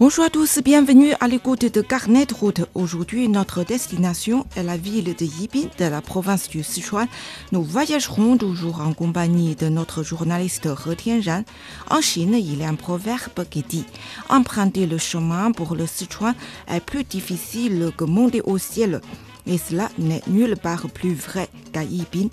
Bonjour à tous, bienvenue à l'écoute de Carnet de route. Aujourd'hui, notre destination est la ville de Yibin, de la province du Sichuan. Nous voyagerons toujours en compagnie de notre journaliste He Tianran. En Chine, il y a un proverbe qui dit Emprunter le chemin pour le Sichuan est plus difficile que monter au ciel. Et cela n'est nulle part plus vrai qu'à Yibin.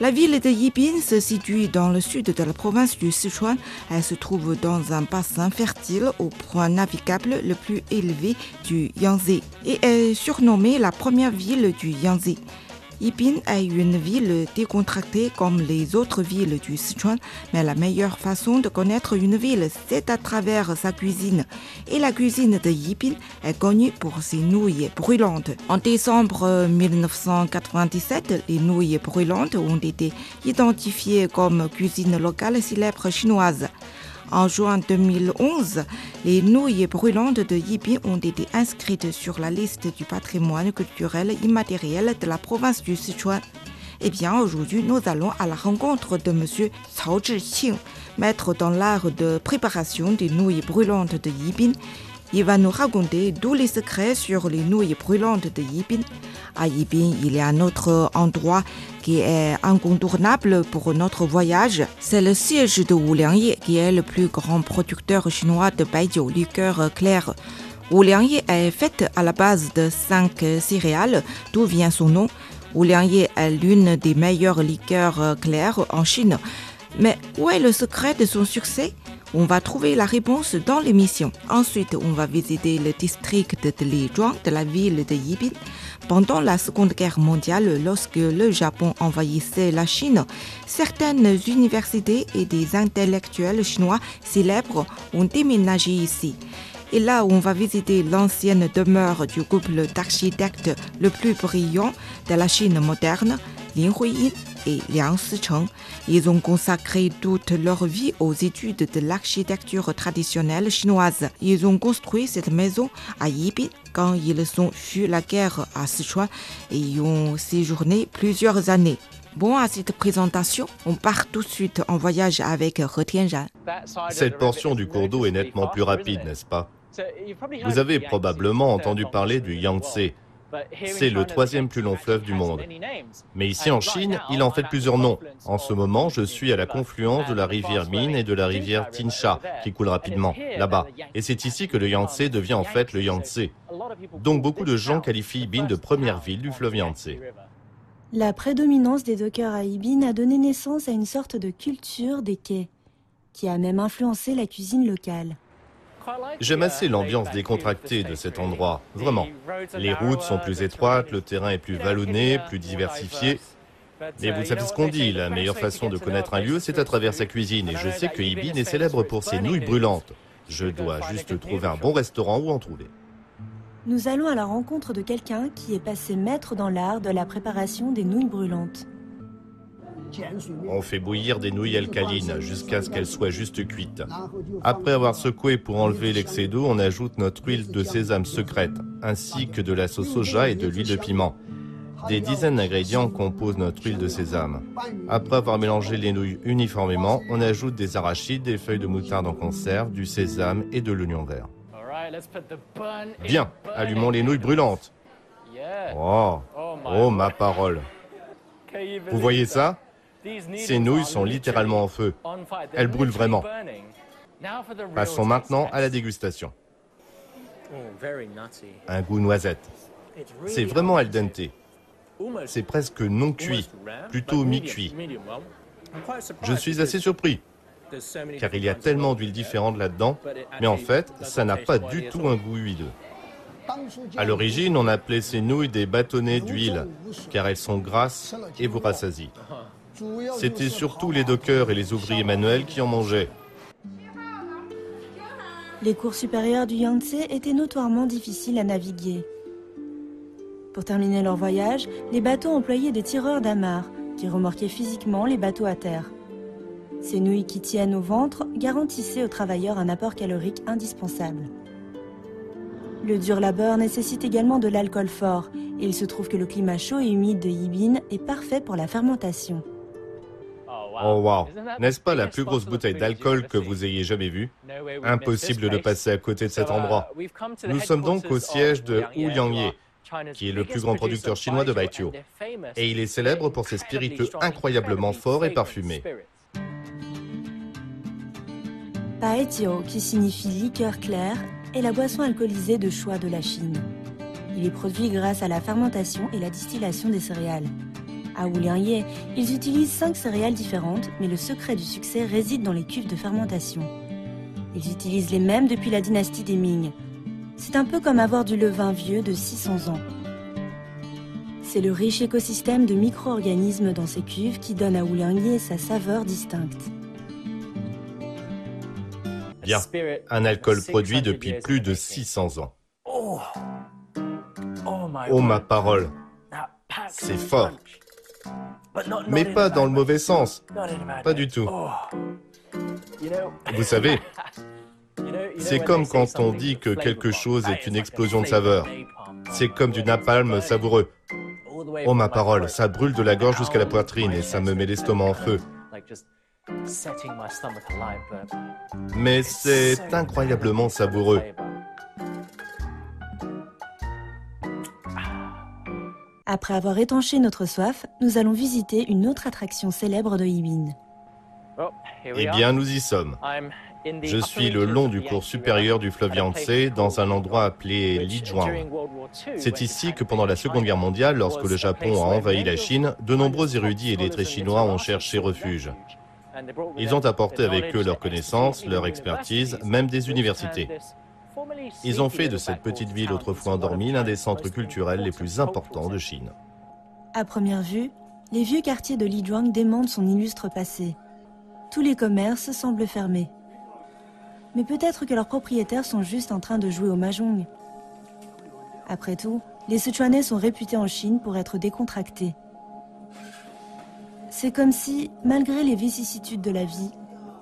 La ville de Yibin se situe dans le sud de la province du Sichuan. Elle se trouve dans un bassin fertile au point navigable le plus élevé du Yangtze et est surnommée la première ville du Yangtze. Yibin est une ville décontractée comme les autres villes du Sichuan, mais la meilleure façon de connaître une ville, c'est à travers sa cuisine. Et la cuisine de Yibin est connue pour ses nouilles brûlantes. En décembre 1997, les nouilles brûlantes ont été identifiées comme cuisine locale célèbre chinoise. En juin 2011, les nouilles brûlantes de Yibin ont été inscrites sur la liste du patrimoine culturel immatériel de la province du Sichuan. Eh bien, aujourd'hui, nous allons à la rencontre de M. Cao Zhiqing, maître dans l'art de préparation des nouilles brûlantes de Yibin. Il va nous raconter tous les secrets sur les nouilles brûlantes de Yibin. À Yibin, il y a un autre endroit qui est incontournable pour notre voyage. C'est le siège de Wuliangye, qui est le plus grand producteur chinois de baijiu, liqueur claire. Wuliangye est faite à la base de cinq céréales, d'où vient son nom. Wuliangye est l'une des meilleures liqueurs claires en Chine. Mais où est le secret de son succès? On va trouver la réponse dans l'émission. Ensuite, on va visiter le district de Lizhuang de la ville de Yibin. Pendant la Seconde Guerre mondiale, lorsque le Japon envahissait la Chine, certaines universités et des intellectuels chinois célèbres ont déménagé ici. Et là, on va visiter l'ancienne demeure du couple d'architectes le plus brillant de la Chine moderne, Lin Huiyin et Liang Sicheng. Ils ont consacré toute leur vie aux études de l'architecture traditionnelle chinoise. Ils ont construit cette maison à Yibin quand ils ont fui la guerre à Sichuan et y ont séjourné plusieurs années. Bon, à cette présentation, on part tout de suite en voyage avec He. Cette portion du cours d'eau est nettement plus rapide, n'est-ce pas? Vous avez probablement entendu parler du Yangtze. C'est le troisième plus long fleuve du monde. Mais ici en Chine, il en fait plusieurs noms. En ce moment, je suis à la confluence de la rivière Min et de la rivière Tinsha, qui coule rapidement, là-bas. Et c'est ici que le Yangtze devient en fait le Yangtze. Donc beaucoup de gens qualifient Bin de première ville du fleuve Yangtze. La prédominance des dockers à Ibin a donné naissance à une sorte de culture des quais, qui a même influencé la cuisine locale. J'aime assez l'ambiance décontractée de cet endroit, vraiment. Les routes sont plus étroites, le terrain est plus vallonné, plus diversifié. Mais vous savez ce qu'on dit, la meilleure façon de connaître un lieu, c'est à travers sa cuisine. Et je sais que Ibin est célèbre pour ses nouilles brûlantes. Je dois juste trouver un bon restaurant où en trouver. Nous allons à la rencontre de quelqu'un qui est passé maître dans l'art de la préparation des nouilles brûlantes. On fait bouillir des nouilles alcalines jusqu'à ce qu'elles soient juste cuites. Après avoir secoué pour enlever l'excès d'eau, on ajoute notre huile de sésame secrète, ainsi que de la sauce soja et de l'huile de piment. Des dizaines d'ingrédients composent notre huile de sésame. Après avoir mélangé les nouilles uniformément, on ajoute des arachides, des feuilles de moutarde en conserve, du sésame et de l'oignon vert. Bien, allumons les nouilles brûlantes. Oh, oh ma parole. Vous voyez ça? Ces nouilles sont littéralement en feu. Elles brûlent vraiment. Passons maintenant à la dégustation. Un goût noisette. C'est vraiment al dente. C'est presque non cuit, plutôt mi-cuit. Je suis assez surpris, car il y a tellement d'huiles différentes là-dedans, mais en fait, ça n'a pas du tout un goût huileux. À l'origine, on appelait ces nouilles des bâtonnets d'huile, car elles sont grasses et vous rassasient. C'était surtout les dockers et les ouvriers manuels qui en mangeaient. Les cours supérieurs du Yangtze étaient notoirement difficiles à naviguer. Pour terminer leur voyage, les bateaux employaient des tireurs d'amarres qui remorquaient physiquement les bateaux à terre. Ces nouilles qui tiennent au ventre garantissaient aux travailleurs un apport calorique indispensable. Le dur labeur nécessite également de l'alcool fort, et il se trouve que le climat chaud et humide de Yibin est parfait pour la fermentation. Oh wow, n'est-ce pas la plus grosse bouteille d'alcool que vous ayez jamais vue? Impossible de passer à côté de cet endroit. Nous sommes donc au siège de Ouyangye, qui est le plus grand producteur chinois de Baijiu. Et il est célèbre pour ses spiritueux incroyablement forts et parfumés. Baijiu, qui signifie liqueur claire, est la boisson alcoolisée de choix de la Chine. Il est produit grâce à la fermentation et la distillation des céréales. À Wuliangye, ils utilisent cinq céréales différentes, mais le secret du succès réside dans les cuves de fermentation. Ils utilisent les mêmes depuis la dynastie des Ming. C'est un peu comme avoir du levain vieux de 600 ans. C'est le riche écosystème de micro-organismes dans ces cuves qui donne à Wuliangye sa saveur distincte. Bien, un alcool produit depuis plus de 600 ans. Oh ma parole, c'est fort. Mais pas dans le mauvais sens. Pas du tout. Vous savez, c'est comme quand on dit que quelque chose est une explosion de saveur. C'est comme du napalm savoureux. Oh ma parole, ça brûle de la gorge jusqu'à la poitrine et ça me met l'estomac en feu. Mais c'est incroyablement savoureux. Après avoir étanché notre soif, nous allons visiter une autre attraction célèbre de Yibin. Eh bien, nous y sommes. Je suis le long du cours supérieur du fleuve Yangtze dans un endroit appelé Lijuang. C'est ici que pendant la Seconde Guerre mondiale, lorsque le Japon a envahi la Chine, de nombreux érudits et lettrés chinois ont cherché refuge. Ils ont apporté avec eux leurs connaissances, leur expertise, même des universités. Ils ont fait de cette petite ville autrefois endormie l'un des centres culturels les plus importants de Chine. À première vue, les vieux quartiers de Lijuang démentent son illustre passé. Tous les commerces semblent fermés. Mais peut-être que leurs propriétaires sont juste en train de jouer au mahjong. Après tout, les Sichuanais sont réputés en Chine pour être décontractés. C'est comme si, malgré les vicissitudes de la vie,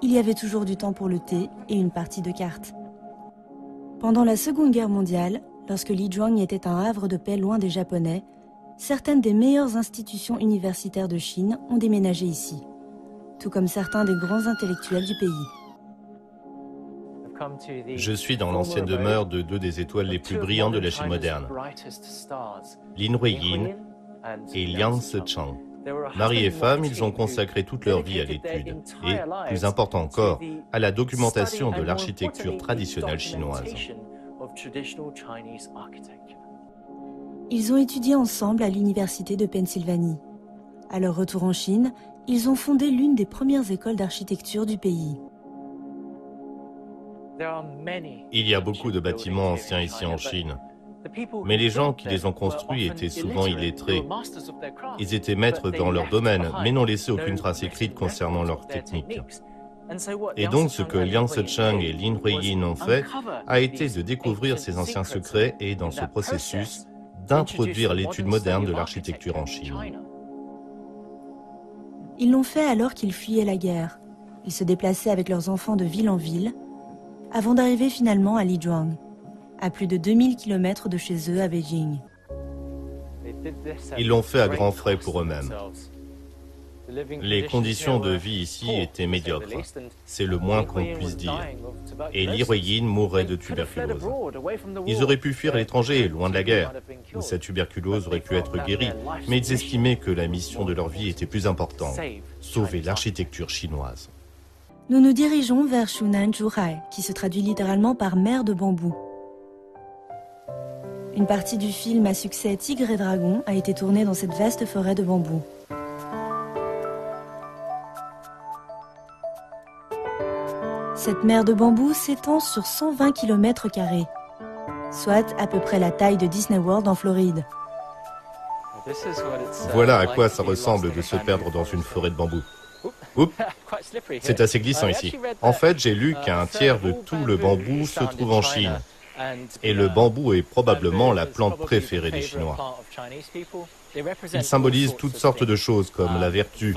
il y avait toujours du temps pour le thé et une partie de cartes. Pendant la Seconde Guerre mondiale, lorsque Lijuang était un havre de paix loin des Japonais, certaines des meilleures institutions universitaires de Chine ont déménagé ici, tout comme certains des grands intellectuels du pays. Je suis dans l'ancienne demeure de deux des étoiles les plus brillantes de la Chine moderne, Lin Huiyin et Liang Sichang. Mari et femme, ils ont consacré toute leur vie à l'étude et, plus important encore, à la documentation de l'architecture traditionnelle chinoise. Ils ont étudié ensemble à l'université de Pennsylvanie. À leur retour en Chine, ils ont fondé l'une des premières écoles d'architecture du pays. Il y a beaucoup de bâtiments anciens ici en Chine. Mais les gens qui les ont construits étaient souvent illettrés. Ils étaient maîtres dans leur domaine, mais n'ont laissé aucune trace écrite concernant leur technique. Et donc ce que Liang Sicheng et Lin Huiyin ont fait a été de découvrir ces anciens secrets et, dans ce processus, d'introduire l'étude moderne de l'architecture en Chine. Ils l'ont fait alors qu'ils fuyaient la guerre. Ils se déplaçaient avec leurs enfants de ville en ville, avant d'arriver finalement à Lijuang à plus de 2000 km de chez eux à Beijing. Ils l'ont fait à grands frais pour eux-mêmes. Les conditions de vie ici étaient médiocres. C'est le moins qu'on puisse dire. Et l'héroïne mourrait de tuberculose. Ils auraient pu fuir à l'étranger, loin de la guerre, cette tuberculose aurait pu être guérie, mais ils estimaient que la mission de leur vie était plus importante, sauver l'architecture chinoise. Nous nous dirigeons vers Shunan Zhuhai, qui se traduit littéralement par mer de bambou. Une partie du film à succès Tigre et Dragon a été tournée dans cette vaste forêt de bambous. Cette mer de bambou s'étend sur 120 km, soit à peu près la taille de Disney World en Floride. Voilà à quoi ça ressemble de se perdre dans une forêt de bambou. Oups, c'est assez glissant ici. En fait, j'ai lu qu'un tiers de tout le bambou se trouve en Chine. Et le bambou est probablement la plante préférée des Chinois. Il symbolise toutes sortes de choses comme la vertu,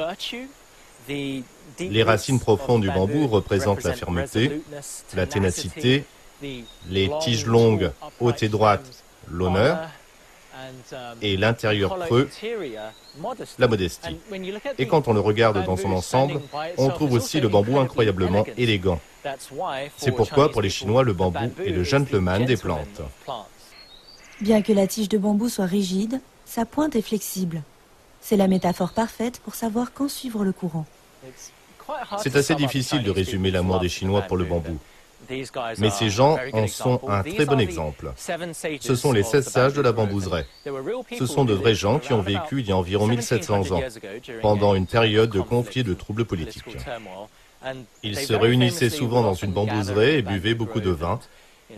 Les racines profondes du bambou représentent la fermeté, la ténacité, les tiges longues, hautes et droites, l'honneur, et l'intérieur creux, la modestie. Et quand on le regarde dans son ensemble, on trouve aussi le bambou incroyablement élégant. C'est pourquoi pour les Chinois, le bambou est le gentleman des plantes. Bien que la tige de bambou soit rigide, sa pointe est flexible. C'est la métaphore parfaite pour savoir quand suivre le courant. C'est assez difficile de résumer l'amour des Chinois pour le bambou. Mais ces gens en sont un très bon exemple. Ce sont les 16 sages de la bambouseraie. Ce sont de vrais gens qui ont vécu il y a environ 1700 ans, pendant une période de conflits et de troubles politiques. Ils se réunissaient souvent dans une bambouseraie et buvaient beaucoup de vin,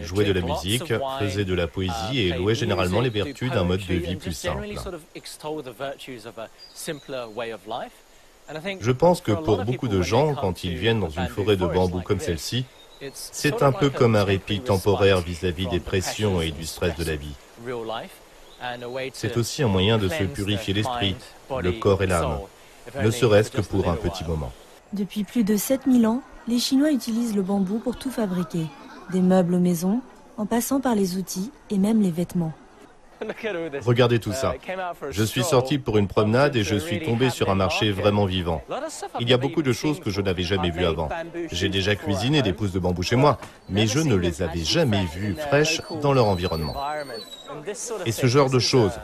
jouaient de la musique, faisaient de la poésie et louaient généralement les vertus d'un mode de vie plus simple. Je pense que pour beaucoup de gens, quand ils viennent dans une forêt de bambou comme celle-ci, c'est un peu comme un répit temporaire vis-à-vis des pressions et du stress de la vie. C'est aussi un moyen de se purifier l'esprit, le corps et l'âme, ne serait-ce que pour un petit moment. Depuis plus de 7000 ans, les Chinois utilisent le bambou pour tout fabriquer, des meubles aux maisons, en passant par les outils et même les vêtements. Regardez tout ça. Je suis sorti pour une promenade et je suis tombé sur un marché vraiment vivant. Il y a beaucoup de choses que je n'avais jamais vues avant. J'ai déjà cuisiné des pousses de bambou chez moi, mais je ne les avais jamais vues fraîches dans leur environnement. Et ce genre de choses,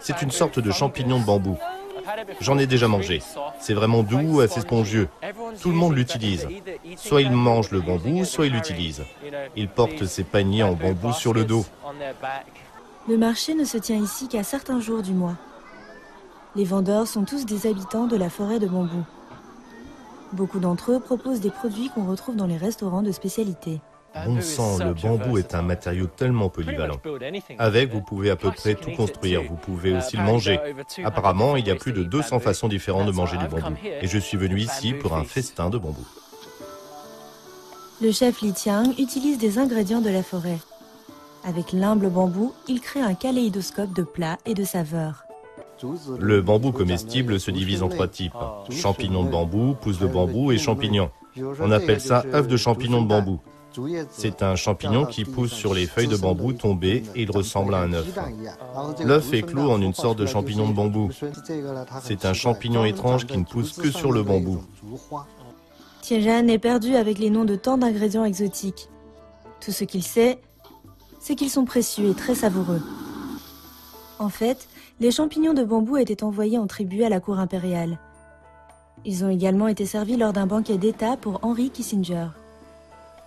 c'est une sorte de champignon de bambou. J'en ai déjà mangé. C'est vraiment doux, assez spongieux. Tout le monde l'utilise. Soit il mange le bambou, soit il l'utilise. Il porte ses paniers en bambou sur le dos. Le marché ne se tient ici qu'à certains jours du mois. Les vendeurs sont tous des habitants de la forêt de bambou. Beaucoup d'entre eux proposent des produits qu'on retrouve dans les restaurants de spécialité. Bon sang, le bambou est un matériau tellement polyvalent. Avec, vous pouvez à peu près tout construire, vous pouvez aussi le manger. Apparemment, il y a plus de 200 façons différentes de manger du bambou. Et je suis venu ici pour un festin de bambou. Le chef Li Tiang utilise des ingrédients de la forêt. Avec l'humble bambou, il crée un kaléidoscope de plats et de saveurs. Le bambou comestible se divise en trois types. Champignons de bambou, pousses de bambou et champignons. On appelle ça œuf de champignons de bambou. C'est un champignon qui pousse sur les feuilles de bambou tombées et il ressemble à un œuf. L'œuf est clos en une sorte de champignon de bambou. C'est un champignon étrange qui ne pousse que sur le bambou. Tianjan est perdu avec les noms de tant d'ingrédients exotiques. Tout ce qu'il sait, c'est qu'ils sont précieux et très savoureux. En fait, les champignons de bambou étaient envoyés en tribu à la cour impériale. Ils ont également été servis lors d'un banquet d'État pour Henry Kissinger.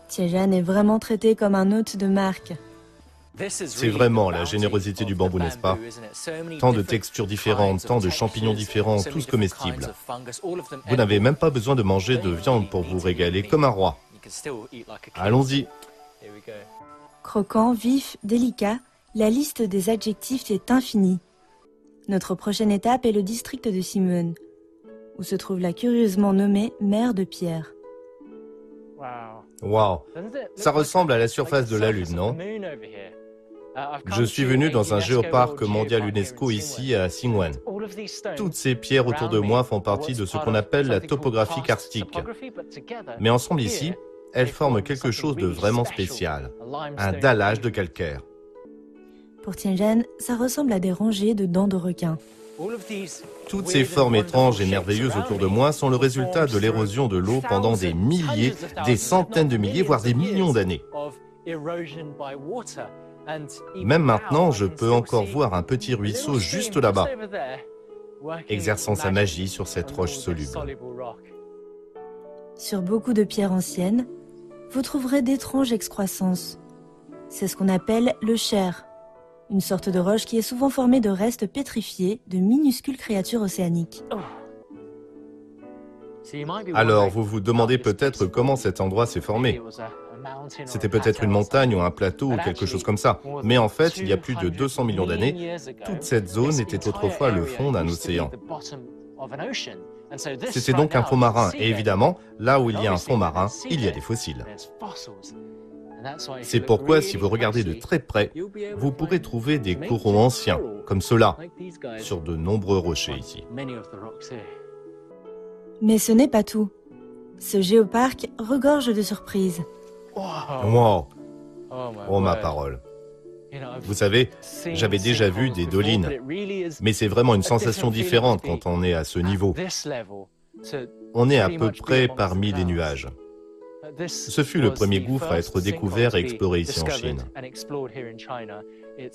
Tiejan est vraiment traité comme un hôte de marque. C'est vraiment la générosité du bambou, n'est-ce pas? Tant de textures différentes, tant de champignons différents, tous comestibles. Vous n'avez même pas besoin de manger de viande pour vous régaler comme un roi. Allons-y. Croquant, vif, délicat, la liste des adjectifs est infinie. Notre prochaine étape est le district de Simone, où se trouve la curieusement nommée mer de Pierre. Wow. Ça ressemble à la surface de la Lune, non? Je suis venu dans un géoparc mondial UNESCO ici à Xingwen. Toutes ces pierres autour de moi font partie de ce qu'on appelle la topographie karstique. Mais ensemble ici, elles forment quelque chose de vraiment spécial, un dallage de calcaire. Pour Tianjin, ça ressemble à des rangées de dents de requin. Toutes ces formes étranges et merveilleuses autour de moi sont le résultat de l'érosion de l'eau pendant des milliers, des centaines de milliers, voire des millions d'années. Même maintenant, je peux encore voir un petit ruisseau juste là-bas, exerçant sa magie sur cette roche soluble. Sur beaucoup de pierres anciennes, vous trouverez d'étranges excroissances. C'est ce qu'on appelle le cher, une sorte de roche qui est souvent formée de restes pétrifiés de minuscules créatures océaniques. Alors, vous vous demandez peut-être comment cet endroit s'est formé. C'était peut-être une montagne ou un plateau ou quelque chose comme ça. Mais en fait, il y a plus de 200 millions d'années, toute cette zone était autrefois le fond d'un océan. C'était donc un fond marin. Et évidemment, là où il y a un fond marin, il y a des fossiles. C'est pourquoi, si vous regardez de très près, vous pourrez trouver des coraux anciens, comme ceux-là, sur de nombreux rochers ici. Mais ce n'est pas tout. Ce géoparc regorge de surprises. Wow. Oh ma parole. Vous savez, j'avais déjà vu des dolines, mais c'est vraiment une sensation différente quand on est à ce niveau. On est à peu près parmi les nuages. Ce fut le premier gouffre à être découvert et exploré ici en Chine.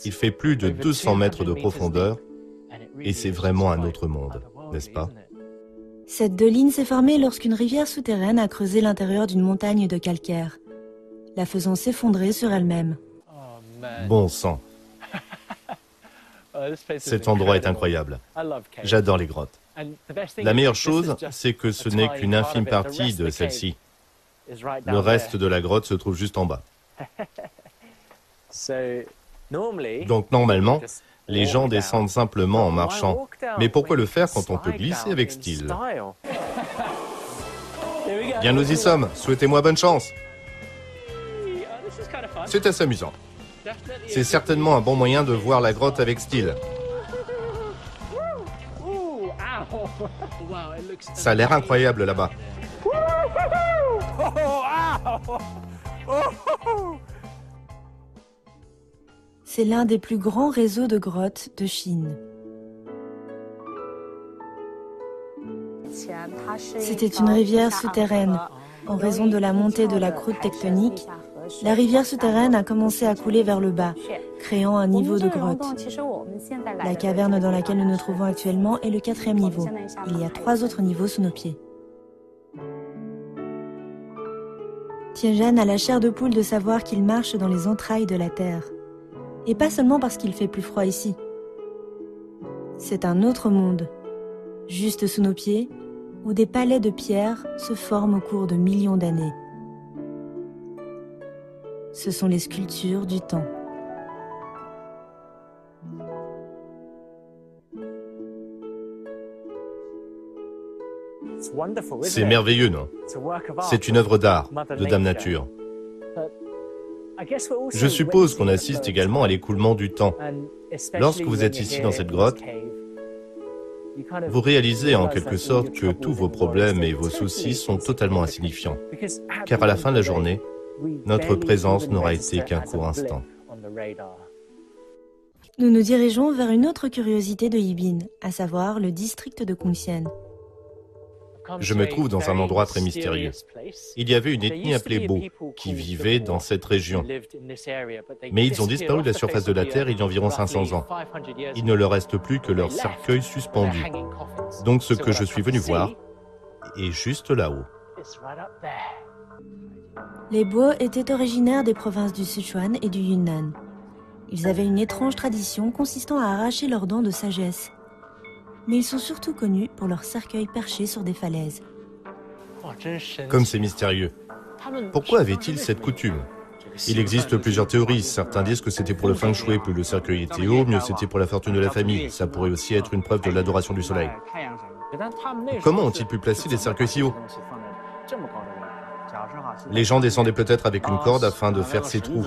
Il fait plus de 200 mètres de profondeur et c'est vraiment un autre monde, n'est-ce pas? Cette doline s'est formée lorsqu'une rivière souterraine a creusé l'intérieur d'une montagne de calcaire, la faisant s'effondrer sur elle-même. Bon sang. Cet endroit est incroyable. J'adore les grottes. La meilleure chose, c'est que ce n'est qu'une infime partie de celle-ci. Le reste de la grotte se trouve juste en bas. Donc normalement, les gens descendent simplement en marchant. Mais pourquoi le faire quand on peut glisser avec style Bien, nous y sommes. Souhaitez-moi bonne chance. C'est assez amusant. C'est certainement un bon moyen de voir la grotte avec style. Ça a l'air incroyable là-bas. C'est l'un des plus grands réseaux de grottes de Chine. C'était une rivière souterraine. En raison de la montée de la croûte tectonique, la rivière souterraine a commencé à couler vers le bas, créant un niveau de grotte. La caverne dans laquelle nous nous trouvons actuellement est le quatrième niveau. Il y a trois autres niveaux sous nos pieds. Tianjan a la chair de poule de savoir qu'il marche dans les entrailles de la Terre. Et pas seulement parce qu'il fait plus froid ici. C'est un autre monde, juste sous nos pieds, où des palais de pierre se forment au cours de millions d'années. Ce sont les sculptures du temps. C'est merveilleux, non? C'est une œuvre d'art de Dame Nature. Je suppose qu'on assiste également à l'écoulement du temps. Lorsque vous êtes ici dans cette grotte, vous réalisez en quelque sorte que tous vos problèmes et vos soucis sont totalement insignifiants. Car à la fin de la journée, notre présence n'aura été qu'un court instant. Nous nous dirigeons vers une autre curiosité de Yibin, à savoir le district de Kungxian. Je me trouve dans un endroit très mystérieux. Il y avait une ethnie appelée Bo qui vivait dans cette région. Mais ils ont disparu de la surface de la Terre il y a environ 500 ans. Il ne leur reste plus que leur cercueil suspendu. Donc ce que je suis venu voir est juste là-haut. Les Bo étaient originaires des provinces du Sichuan et du Yunnan. Ils avaient une étrange tradition consistant à arracher leurs dents de sagesse mais ils sont surtout connus pour leurs cercueils perchés sur des falaises. Comme c'est mystérieux. Pourquoi avait-il cette coutume? Il existe plusieurs théories. Certains disent que c'était pour le feng shui, plus le cercueil était haut, mieux c'était pour la fortune de la famille. Ça pourrait aussi être une preuve de l'adoration du soleil. Comment ont-ils pu placer des cercueils si hauts? Les gens descendaient peut-être avec une corde afin de faire ces trous.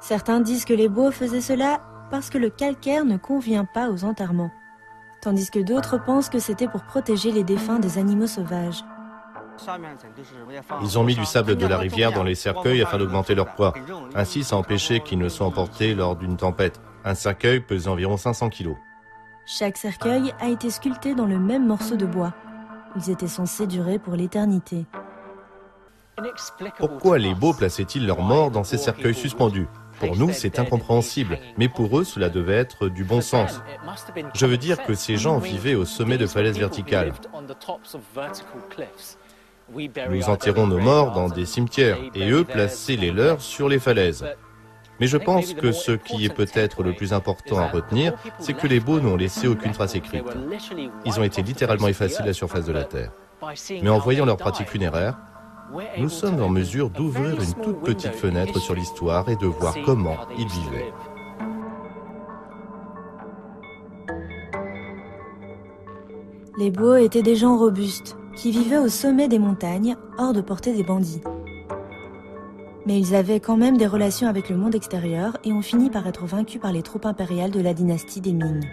Certains disent que les beaux faisaient cela parce que le calcaire ne convient pas aux enterrements, tandis que d'autres pensent que c'était pour protéger les défunts des animaux sauvages. Ils ont mis du sable de la rivière dans les cercueils afin d'augmenter leur poids. Ainsi, ça empêchait qu'ils ne soient emportés lors d'une tempête. Un cercueil pesait environ 500 kilos. Chaque cercueil a été sculpté dans le même morceau de bois. Ils étaient censés durer pour l'éternité. Pourquoi les beaux plaçaient-ils leurs morts dans ces cercueils suspendus? Pour nous, c'est incompréhensible, mais pour eux, cela devait être du bon sens. Je veux dire que ces gens vivaient au sommet de falaises verticales. Nous enterrons nos morts dans des cimetières et eux plaçaient les leurs sur les falaises. Mais je pense que ce qui est peut-être le plus important à retenir, c'est que les beaux n'ont laissé aucune trace écrite. Ils ont été littéralement effacés de la surface de la Terre. Mais en voyant leur pratique funéraire, nous sommes en mesure d'ouvrir une toute petite fenêtre sur l'histoire et de voir comment ils vivaient. Les Beaux étaient des gens robustes, qui vivaient au sommet des montagnes, hors de portée des bandits. Mais ils avaient quand même des relations avec le monde extérieur et ont fini par être vaincus par les troupes impériales de la dynastie des Ming.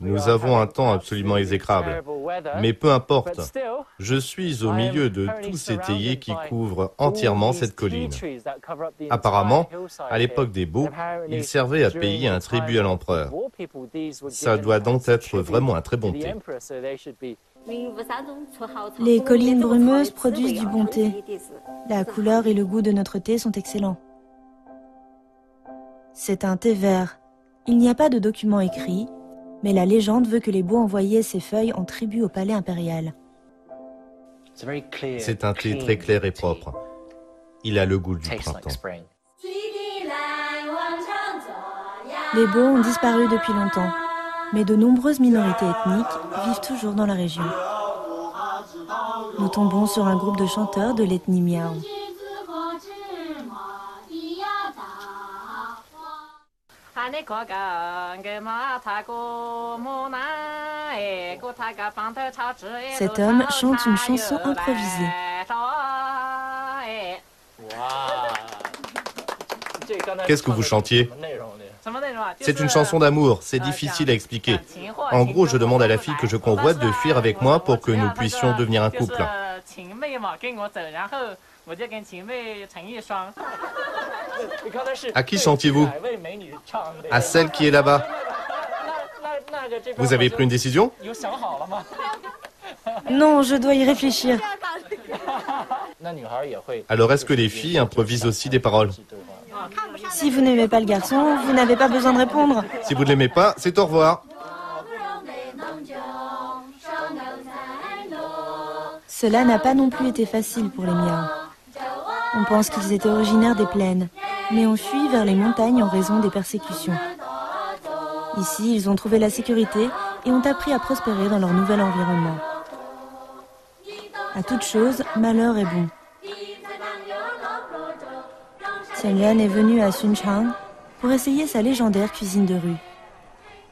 Nous avons un temps absolument exécrable. Mais peu importe, je suis au milieu de tous ces théiers qui couvrent entièrement cette colline. Apparemment, à l'époque des Beaux, ils servaient à payer un tribut à l'empereur. Ça doit donc être vraiment un très bon thé. Les collines brumeuses produisent du bon thé. La couleur et le goût de notre thé sont excellents. C'est un thé vert. Il n'y a pas de document écrit, mais la légende veut que les Beaux envoyaient ces feuilles en tribut au palais impérial. C'est un thé très clair et propre. Il a le goût du printemps. Les Beaux ont disparu depuis longtemps, mais de nombreuses minorités ethniques vivent toujours dans la région. Nous tombons sur un groupe de chanteurs de l'ethnie Miao. Cet homme chante une chanson improvisée. Qu'est-ce que vous chantiez C'est une chanson d'amour, c'est difficile à expliquer. En gros, je demande à la fille que je convoite de fuir avec moi pour que nous puissions devenir un couple. À qui chantiez-vous À celle qui est là-bas. Vous avez pris une décision Non, je dois y réfléchir. Alors est-ce que les filles improvisent aussi des paroles Si vous n'aimez pas le garçon, vous n'avez pas besoin de répondre. Si vous ne l'aimez pas, c'est au revoir. Cela n'a pas non plus été facile pour les Miao. On pense qu'ils étaient originaires des plaines, mais ont fui vers les montagnes en raison des persécutions. Ici, ils ont trouvé la sécurité et ont appris à prospérer dans leur nouvel environnement. À toute chose, malheur est bon. Xiangyuan est venu à Sunchang pour essayer sa légendaire cuisine de rue.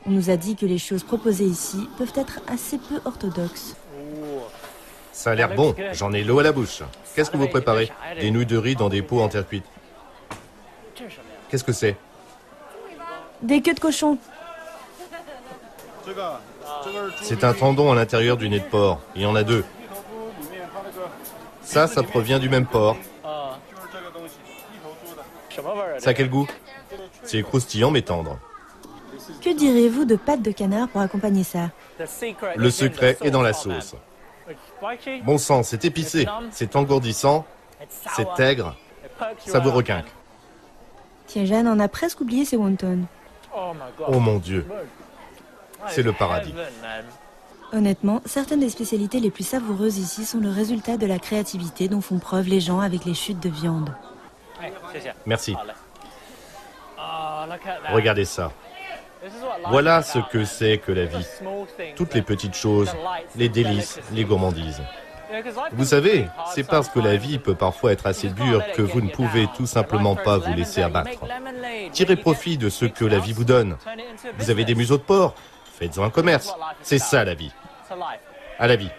On nous a dit que les choses proposées ici peuvent être assez peu orthodoxes. Ça a l'air bon, j'en ai l'eau à la bouche. Qu'est-ce que vous préparez? Des nouilles de riz dans des pots en terre cuite. Qu'est-ce que c'est? Des queues de cochon. C'est un tendon à l'intérieur du nez de porc. Il y en a deux. Ça, ça provient du même porc. Ça a quel goût? C'est croustillant mais tendre. Que direz-vous de pâte de canard pour accompagner ça? Le secret est dans la sauce. Bon sang, c'est épicé, c'est engourdissant, c'est aigre, ça vous requinque. Tianjan en a presque oublié ses wontons. Oh mon Dieu, c'est le paradis. Honnêtement, certaines des spécialités les plus savoureuses ici sont le résultat de la créativité dont font preuve les gens avec les chutes de viande. Merci. Regardez ça. Voilà ce que c'est que la vie. Toutes les petites choses, les délices, les gourmandises. Vous savez, c'est parce que la vie peut parfois être assez dure que vous ne pouvez tout simplement pas vous laisser abattre. Tirez profit de ce que la vie vous donne. Vous avez des museaux de porc Faites-en un commerce. C'est ça la vie. À la vie.